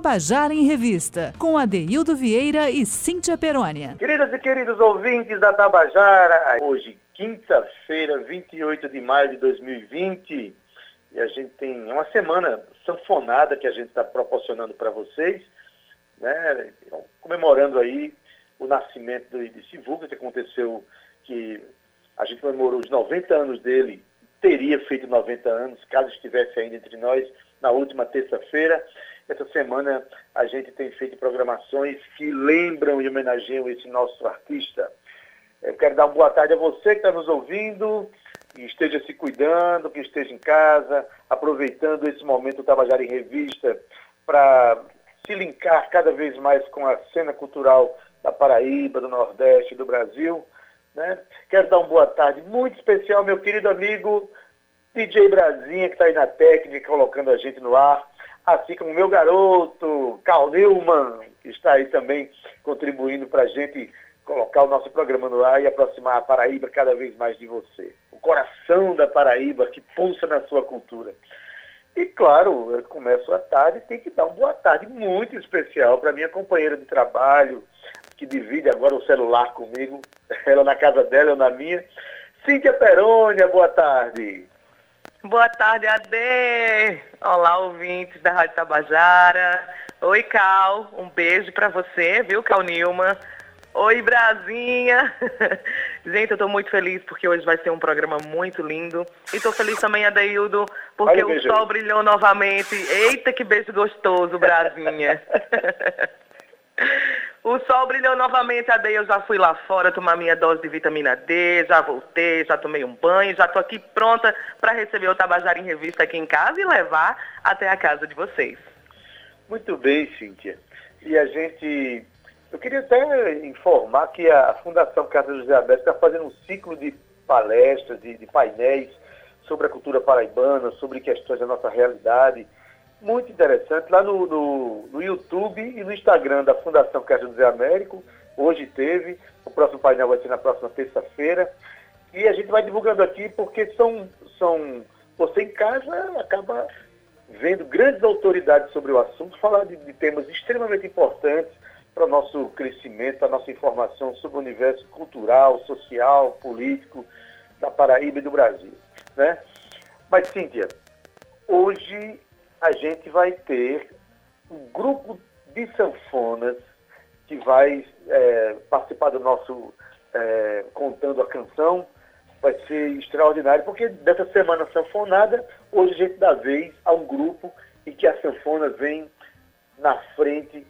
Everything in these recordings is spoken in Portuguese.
Tabajara em Revista, com Adeildo Vieira e Cíntia Perônia. Queridas e queridos ouvintes da Tabajara, hoje, quinta-feira, 28 de maio de 2020, e a gente tem uma semana sanfonada que a gente está proporcionando para vocês, né, comemorando aí o nascimento de Sivuca, que aconteceu, que a gente comemorou os 90 anos dele, teria feito 90 anos, caso estivesse ainda entre nós, na última terça-feira. Essa semana a gente tem feito programações que lembram e homenageiam esse nosso artista. Eu quero dar uma boa tarde a você que está nos ouvindo, que esteja se cuidando, que esteja em casa, aproveitando esse momento Tabajara em Revista para se linkar cada vez mais com a cena cultural da Paraíba, do Nordeste, do Brasil. Né? Quero dar uma boa tarde muito especial, meu querido amigo DJ Brasinha, que está aí na técnica, colocando a gente no ar assim como meu garoto, Carl Newman, que está aí também contribuindo para a gente colocar o nosso programa no ar e aproximar a Paraíba cada vez mais de você. O coração da Paraíba que pulsa na sua cultura. E claro, eu começo a tarde, tem que dar uma boa tarde muito especial para minha companheira de trabalho, que divide agora o celular comigo, ela na casa dela, eu na minha. Cíntia Perônia, boa tarde. Boa tarde, Ade. Olá, ouvintes da Rádio Tabajara. Oi, Cal. Um beijo para você, viu, Cal Nilma? Oi, Brasinha. Gente, eu tô muito feliz porque hoje vai ser um programa muito lindo. E tô feliz também, Adeildo, porque o sol brilhou novamente. Eita, que beijo gostoso, Brasinha. O sol brilhou novamente, Ade, eu já fui lá fora tomar minha dose de vitamina D, já voltei, já tomei um banho, já estou aqui pronta para receber o Tabajara em Revista aqui em casa e levar até a casa de vocês. Muito bem, Cíntia. E a gente... Eu queria até informar que a Fundação Casa José Alberto está fazendo um ciclo de palestras, de, de painéis sobre a cultura paraibana, sobre questões da nossa realidade, muito interessante, lá no, no, no, YouTube e no Instagram da Fundação Caixa Zé Américo. Hoje teve, o próximo painel vai ser na próxima terça-feira. E a gente vai divulgando aqui porque são, são você em casa acaba vendo grandes autoridades sobre o assunto, falar de, de temas extremamente importantes para o nosso crescimento, a nossa informação sobre o universo cultural, social, político da Paraíba e do Brasil. Né? Mas, Cíntia, hoje a gente vai ter um grupo de sanfonas que vai é, participar do nosso é, Contando a Canção. Vai ser extraordinário, porque dessa semana sanfonada, hoje a gente dá vez a um grupo em que a sanfona vem na frente.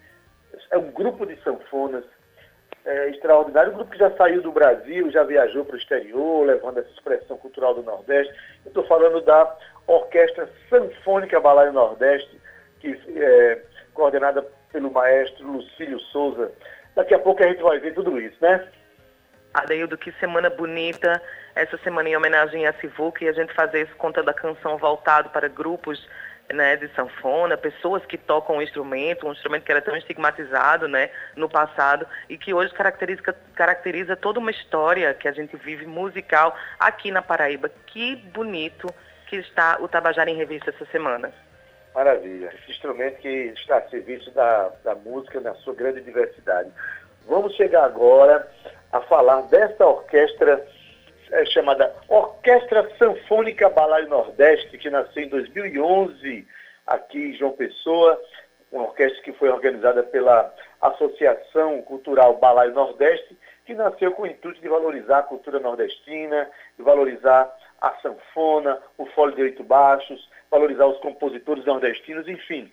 É um grupo de sanfonas é, extraordinário. Um grupo que já saiu do Brasil, já viajou para o exterior, levando essa expressão cultural do Nordeste. Eu estou falando da Orquestra Sanfônica Balaio Nordeste, que é coordenada pelo maestro Lucílio Souza. Daqui a pouco a gente vai ver tudo isso, né? Adeildo, que semana bonita, essa semana em homenagem a Sivuca e a gente fazer esse conta da canção voltado para grupos né, de sanfona, pessoas que tocam um instrumento, um instrumento que era tão estigmatizado né, no passado e que hoje caracteriza, caracteriza toda uma história que a gente vive musical aqui na Paraíba. Que bonito que está o Tabajara em Revista essa semana. Maravilha. Esse instrumento que está a serviço da, da música na sua grande diversidade. Vamos chegar agora a falar dessa orquestra é, chamada Orquestra Sanfônica Balaio Nordeste, que nasceu em 2011 aqui em João Pessoa, uma orquestra que foi organizada pela Associação Cultural Balaio Nordeste, que nasceu com o intuito de valorizar a cultura nordestina, de valorizar a sanfona, o fole de oito baixos, valorizar os compositores nordestinos, enfim,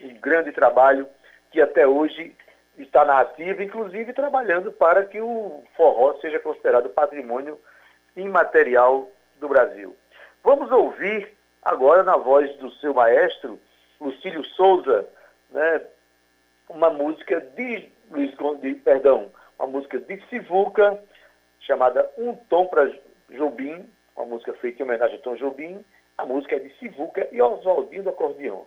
um grande trabalho que até hoje está na ativa, inclusive trabalhando para que o forró seja considerado patrimônio imaterial do Brasil. Vamos ouvir agora na voz do seu maestro, Lucílio Souza, né, uma música de Luiz de, perdão, uma música de Sivuca, chamada Um Tom para Jobim, uma música feita em homenagem a Tom Jobim. A música é de Sivuca e Oswaldinho do acordeão.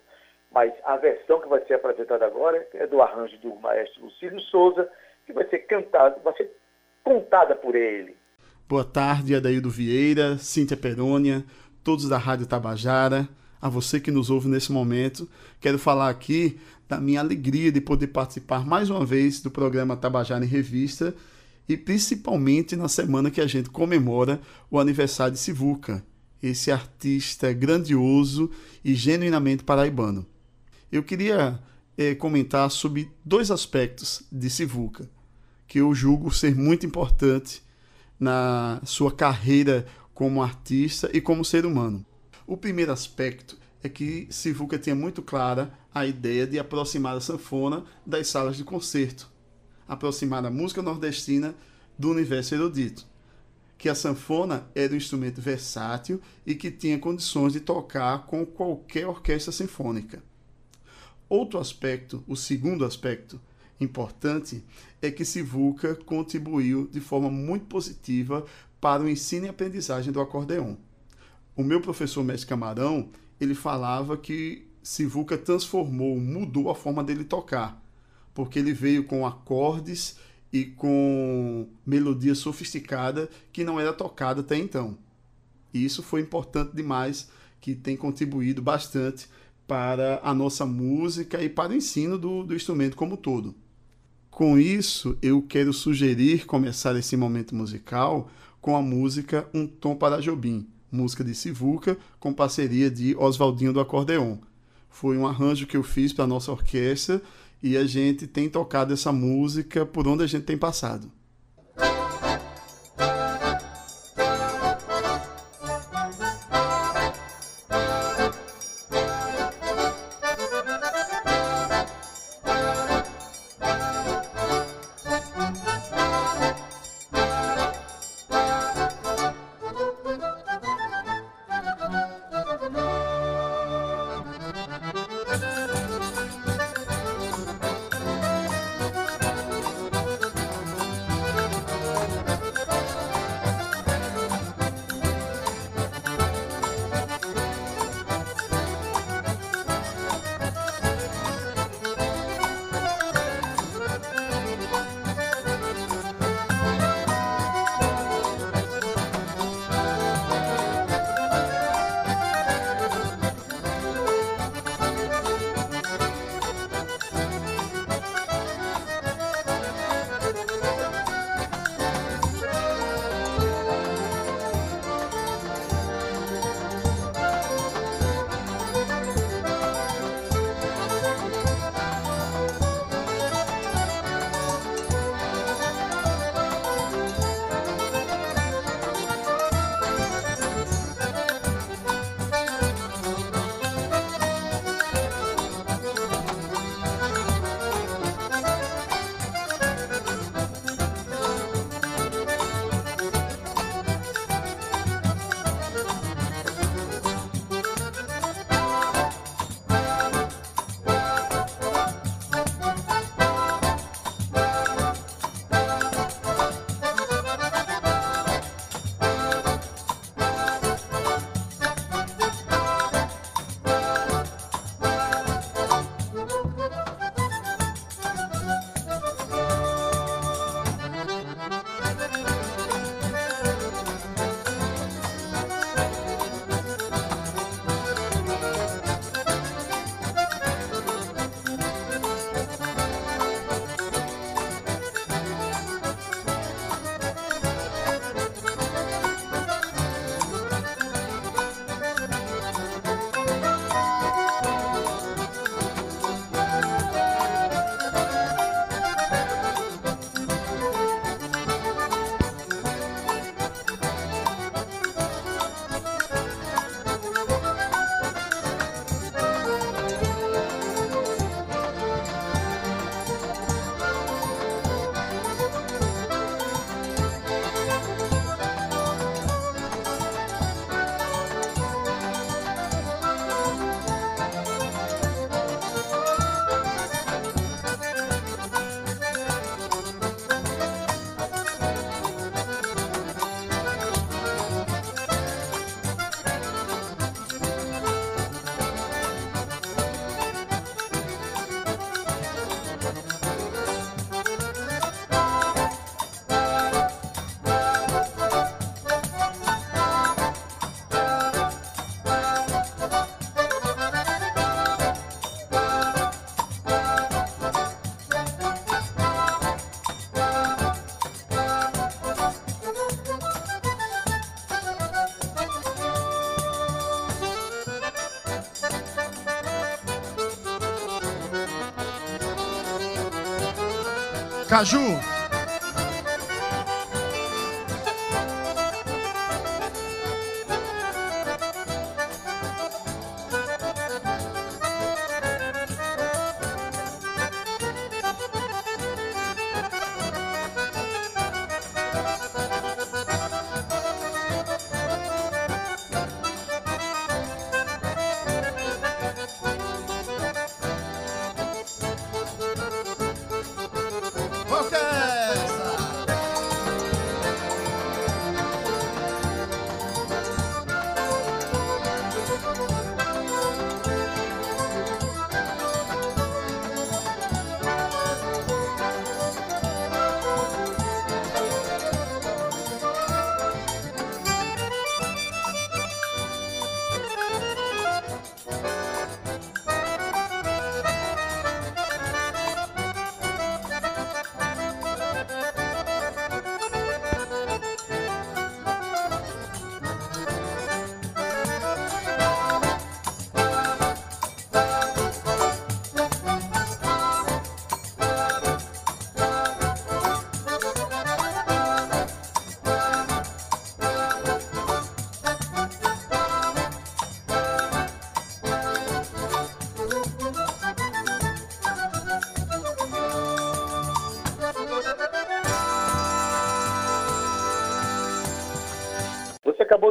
Mas a versão que vai ser apresentada agora é do arranjo do maestro Lucílio Souza, que vai ser cantada, vai ser contada por ele. Boa tarde, Adaildo Vieira, Cíntia Perônia, todos da Rádio Tabajara. a você que nos ouve nesse momento. Quero falar aqui da minha alegria de poder participar mais uma vez do programa Tabajara em Revista e principalmente na semana que a gente comemora o aniversário de Sivuca, esse artista grandioso e genuinamente paraibano. Eu queria é, comentar sobre dois aspectos de Sivuca que eu julgo ser muito importante na sua carreira como artista e como ser humano. O primeiro aspecto é que Sivuca tinha muito clara a ideia de aproximar a sanfona das salas de concerto, aproximar a música nordestina do universo erudito, que a sanfona era um instrumento versátil e que tinha condições de tocar com qualquer orquestra sinfônica. Outro aspecto, o segundo aspecto importante, é que Sivuca contribuiu de forma muito positiva para o ensino e aprendizagem do acordeon. O meu professor Mestre Camarão, ele falava que Sivuca transformou, mudou a forma dele tocar, porque ele veio com acordes e com melodia sofisticada que não era tocada até então. E isso foi importante demais, que tem contribuído bastante para a nossa música e para o ensino do, do instrumento como um todo. Com isso, eu quero sugerir começar esse momento musical com a música Um Tom para Jobim, música de Sivuca, com parceria de Oswaldinho do Acordeon. Foi um arranjo que eu fiz para a nossa orquestra e a gente tem tocado essa música por onde a gente tem passado. Caju.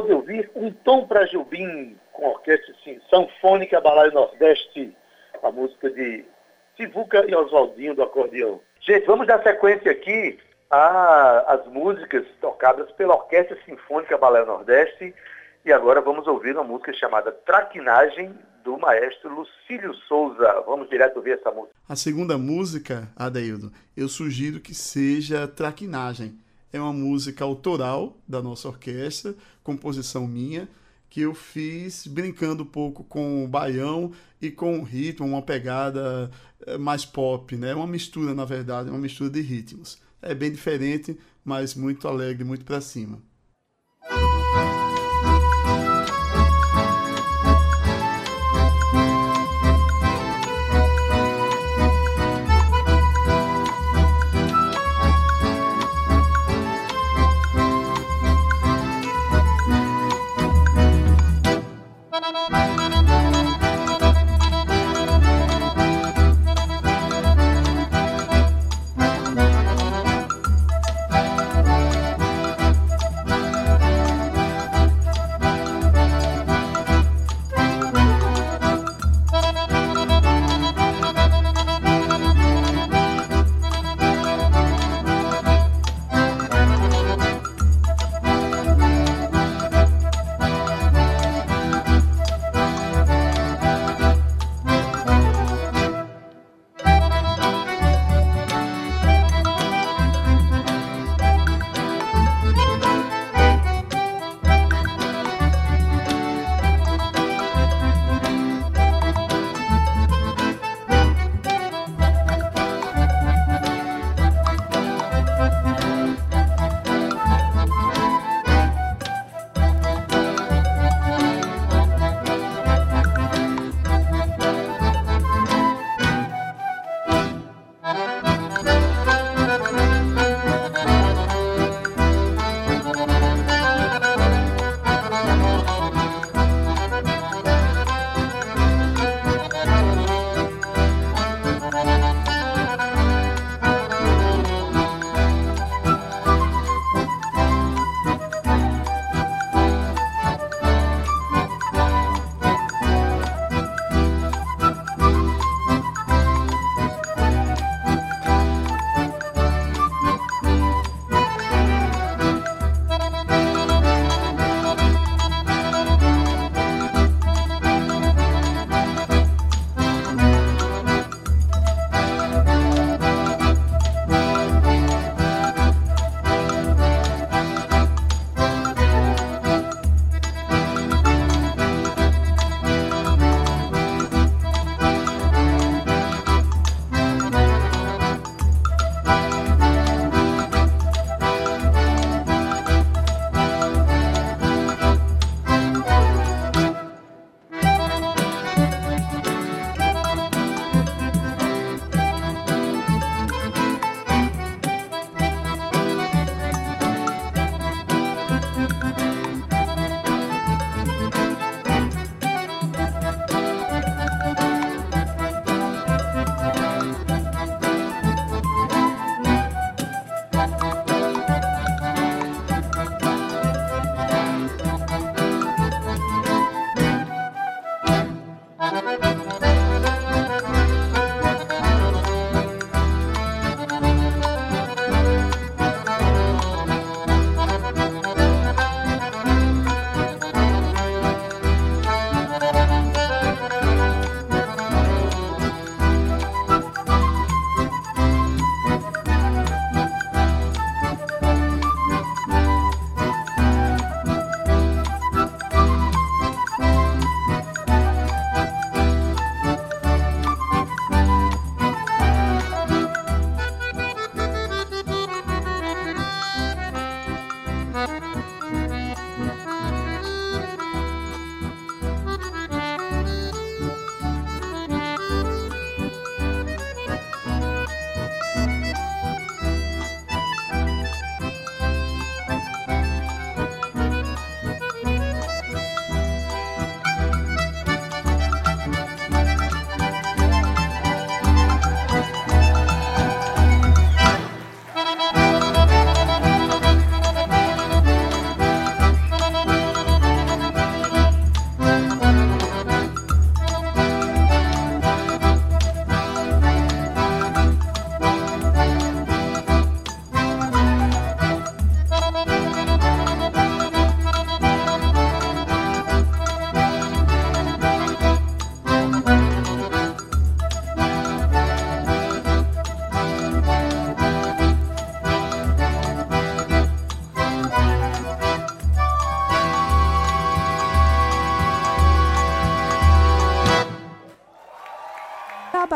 De ouvir Um Tom para Jubim, com orquestra sim, Sanfônica Nordeste, a música de Sivuca e Oswaldinho do acordeão. Gente, vamos dar sequência aqui às músicas tocadas pela Orquestra Sinfônica Balaio Nordeste. E agora vamos ouvir uma música chamada Traquinagem, do maestro Lucílio Souza. Vamos direto ouvir essa música. A segunda música, Adeildo, eu sugiro que seja Traquinagem é uma música autoral da nossa orquestra, composição minha, que eu fiz brincando um pouco com o baião e com o ritmo, uma pegada eh, mais pop, né? Uma mistura, na verdade, uma mistura de ritmos. É bem diferente, mas muito alegre, muito para cima.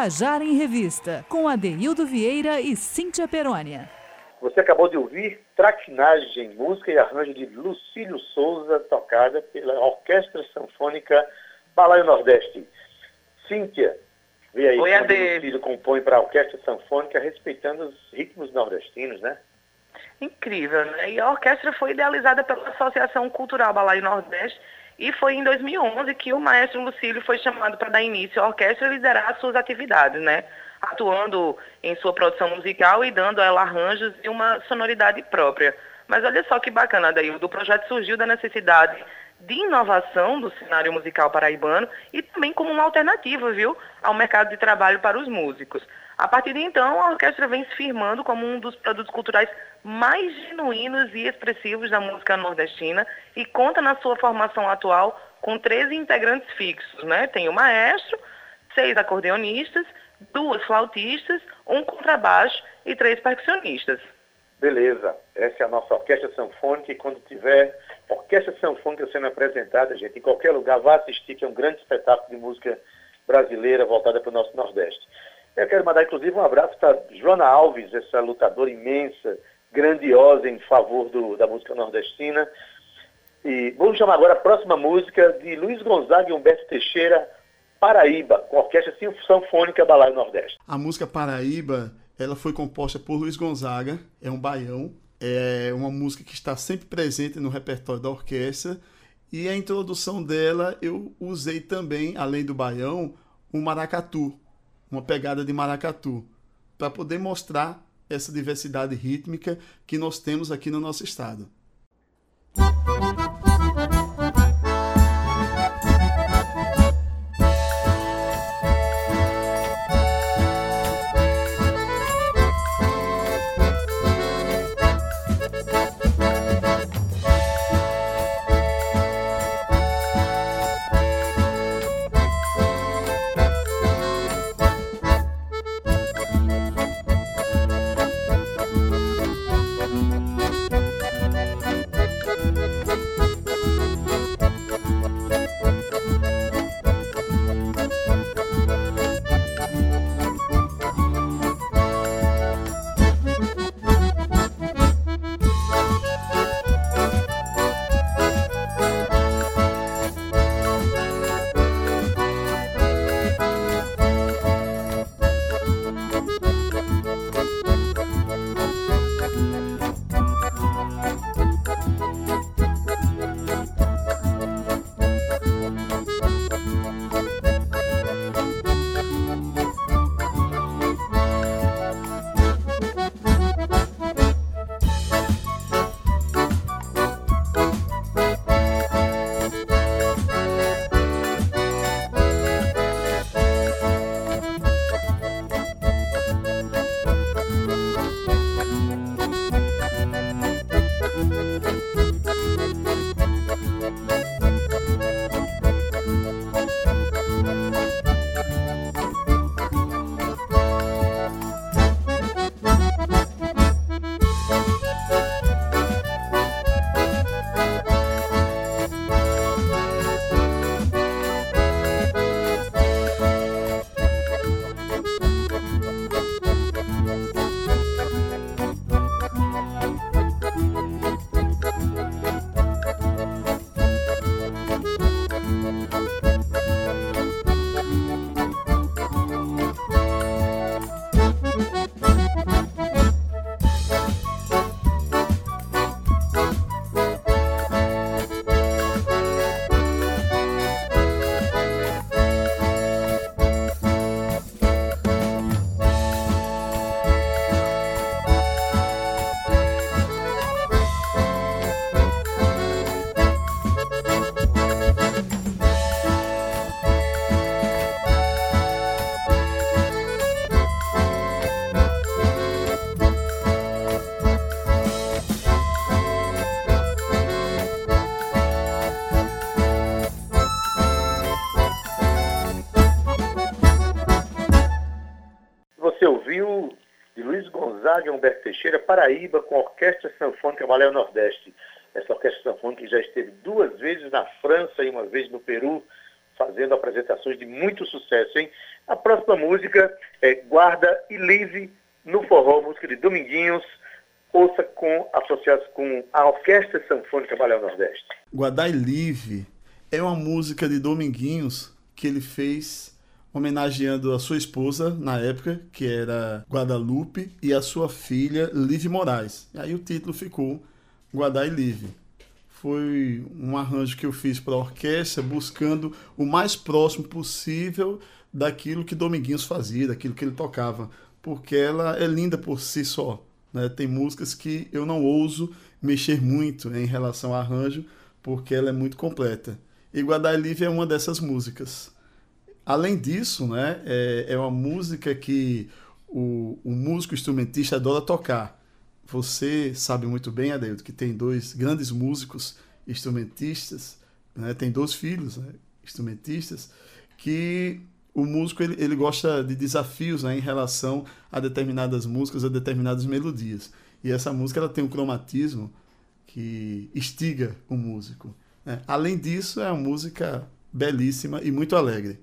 Tabajara em Revista, com Adeildo Vieira e Cíntia Perônia. Você acabou de ouvir Traquinagem, música e arranjo de Lucílio Souza, tocada pela Orquestra Sanfônica Balaio Nordeste. Cíntia, vê aí Oi, como Ade. Lucílio compõe para a Orquestra Sanfônica, respeitando os ritmos nordestinos, né? Incrível, né? E a orquestra foi idealizada pela Associação Cultural Balaio Nordeste e foi em 2011 que o maestro Lucílio foi chamado para dar início à orquestra e liderar as suas atividades, né? Atuando em sua produção musical e dando a ela arranjos e uma sonoridade própria. Mas olha só que bacana, Adaildo, o projeto surgiu da necessidade de inovação do cenário musical paraibano e também como uma alternativa, viu, ao mercado de trabalho para os músicos. A partir de então, a orquestra vem se firmando como um dos produtos culturais mais genuínos e expressivos da música nordestina e conta na sua formação atual com 13 integrantes fixos, né? Tem o maestro, seis acordeonistas, duas flautistas, um contrabaixo e três percussionistas. Beleza, essa é a nossa orquestra sanfônica e quando tiver orquestra sanfônica sendo apresentada, gente, em qualquer lugar, vá assistir, que é um grande espetáculo de música brasileira voltada para o nosso Nordeste. Eu quero mandar, inclusive, um abraço para Joana Alves, essa lutadora imensa, grandiosa em favor do, da música nordestina. E vamos chamar agora a próxima música de Luiz Gonzaga e Humberto Teixeira, Paraíba, com a Orquestra Sanfônica Balaio Nordeste. A música Paraíba, ela foi composta por Luiz Gonzaga, é um baião, é uma música que está sempre presente no repertório da orquestra. E a introdução dela eu usei também, além do baião, um maracatu, uma pegada de maracatu, para poder mostrar essa diversidade rítmica que nós temos aqui no nosso estado. Humberto Teixeira, Paraíba, com a Orquestra Sanfônica Balé Nordeste. Essa orquestra sanfônica já esteve duas vezes na França e uma vez no Peru, fazendo apresentações de muito sucesso, hein? A próxima música é Guarda e Live no Forró, música de Dominguinhos, ouça com, associados com a Orquestra Sanfônica Balé Nordeste. Guardar e Live é uma música de Dominguinhos que ele fez homenageando a sua esposa na época, que era Guadalupe, e a sua filha Live Moraes. E aí o título ficou Guardar e Live. Foi um arranjo que eu fiz para a orquestra, buscando o mais próximo possível daquilo que Dominguinhos fazia, daquilo que ele tocava, porque ela é linda por si só. Né? Tem músicas que eu não ouso mexer muito em relação ao arranjo, porque ela é muito completa. E Guardar Livre é uma dessas músicas. Além disso, né, é, é uma música que o, o músico instrumentista adora tocar. Você sabe muito bem, Adeildo, que tem dois grandes músicos instrumentistas, né, tem dois filhos né, instrumentistas, que o músico ele, ele gosta de desafios né, em relação a determinadas músicas, a determinadas melodias. E essa música ela tem um cromatismo que instiga o músico. Né? Além disso, é uma música belíssima e muito alegre.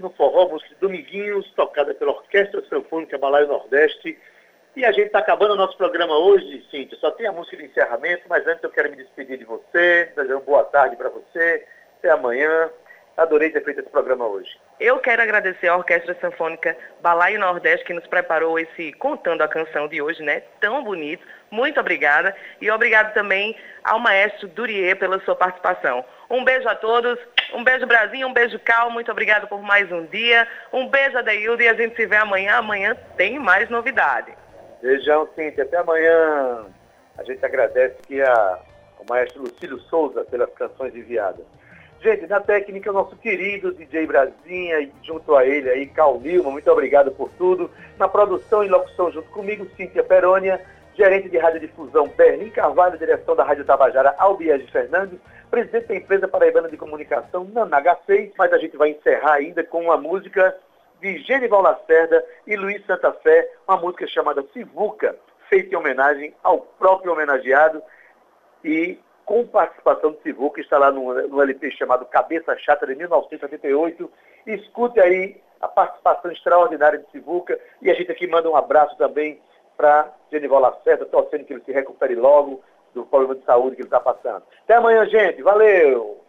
No Forró, música de Dominguinhos, tocada pela Orquestra Sanfônica Balaio Nordeste. E a gente está acabando o nosso programa hoje, Cíntia. Só tem a música de encerramento, mas antes eu quero me despedir de você, desejar uma boa tarde para você. Até amanhã. Adorei ter feito esse programa hoje. Eu quero agradecer à Orquestra Sanfônica Balaio Nordeste que nos preparou esse Contando a Canção de hoje, né? Tão bonito. Muito obrigada. E obrigado também ao maestro Durier pela sua participação. Um beijo a todos. Um beijo, Brasil. Um beijo, Cal. Muito obrigado por mais um dia. Um beijo, Adeildo. E a gente se vê amanhã. Amanhã tem mais novidade. Beijão, Cíntia. Até amanhã. A gente agradece aqui a, ao maestro Lucílio Souza pelas canções enviadas. Gente, na técnica, o nosso querido DJ Brasinha, e junto a ele aí, Cal Nilma, muito obrigado por tudo. Na produção e locução, junto comigo, Cíntia Perônia. gerente de radiodifusão Berlim Carvalho, direção da Rádio Tabajara Albiege Fernandes, presidente da empresa paraibana de comunicação Nanaga 6, mas a gente vai encerrar ainda com uma música de Genival Lacerda e Luiz Santa Fé, uma música chamada Sivuca, feita em homenagem ao próprio homenageado e com participação do Sivuca, que está lá no, no LP chamado Cabeça Chata de 1978. Escute aí a participação extraordinária de Sivuca e a gente aqui manda um abraço também para Genival Lacerda, torcendo que ele se recupere logo do problema de saúde que ele está passando. Até amanhã, gente. Valeu!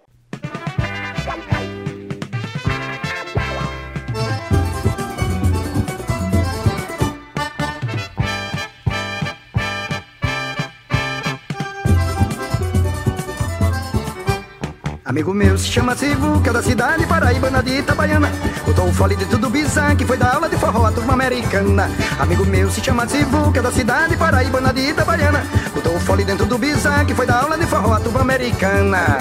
Amigo meu se chama Sivuca da cidade paraibana de Itabaiana. O fole dentro do bizan que foi da aula de forró a turma americana. Amigo meu se chama Sivuca da cidade paraibana de Itabaiana. O fole dentro do bizan que foi da aula de forró a turma americana.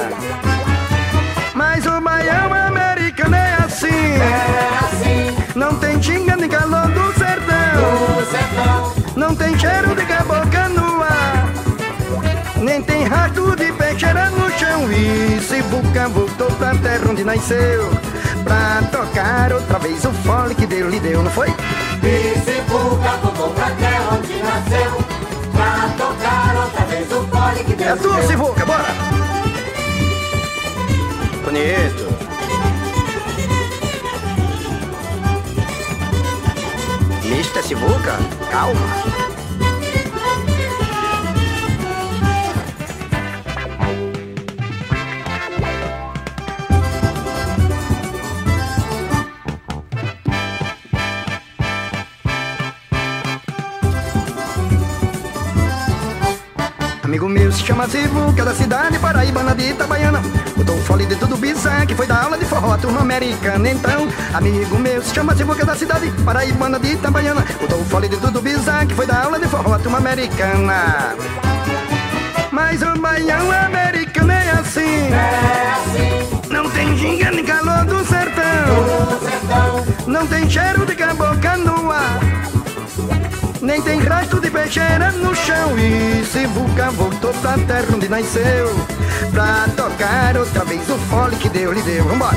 Mas o baião americano é assim. É assim. Não tem tinga nem calor do sertão. Do sertão. Não tem cheiro de ar Nem tem rastro de peixeira no chão E Sivuca voltou pra terra onde nasceu Pra tocar outra vez o fole que Deus lhe deu, não foi? E Sivuca voltou pra terra onde nasceu Pra tocar outra vez o fole que É Deus tu, deu Sivuca, bora! Bonito Mister Sivuca, calma meu se chama Sivuca da cidade paraibana de Itabaiana. O fole dentro do bizan que foi da aula de forró a turma americana. Então, amigo meu se chama Sivuca da cidade paraibana de Itabaiana. O fole dentro do bizan que foi da aula de forró a turma americana. Mas o baião americano é assim. É assim. Não tem ginga nem calor do sertão. Do sertão. Não tem cheiro de ar nem tem rastro de peixeira no chão E Sivuca voltou pra terra onde nasceu Pra tocar outra vez o fole que Deus lhe deu Vambora!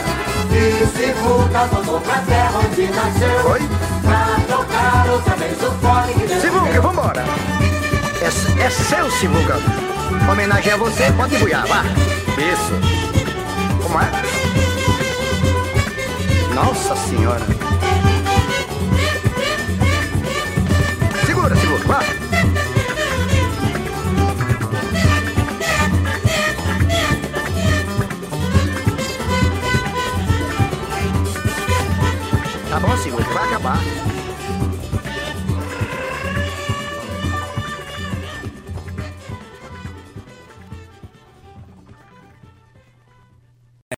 E Sivuca voltou pra terra onde nasceu Oi? Pra tocar outra vez o fole que Deus Sivuca, deu vambora! É, é seu, Sivuca Homenagem a você, pode buiar, vá Isso Como é? Nossa Senhora Sivuca, vai acabar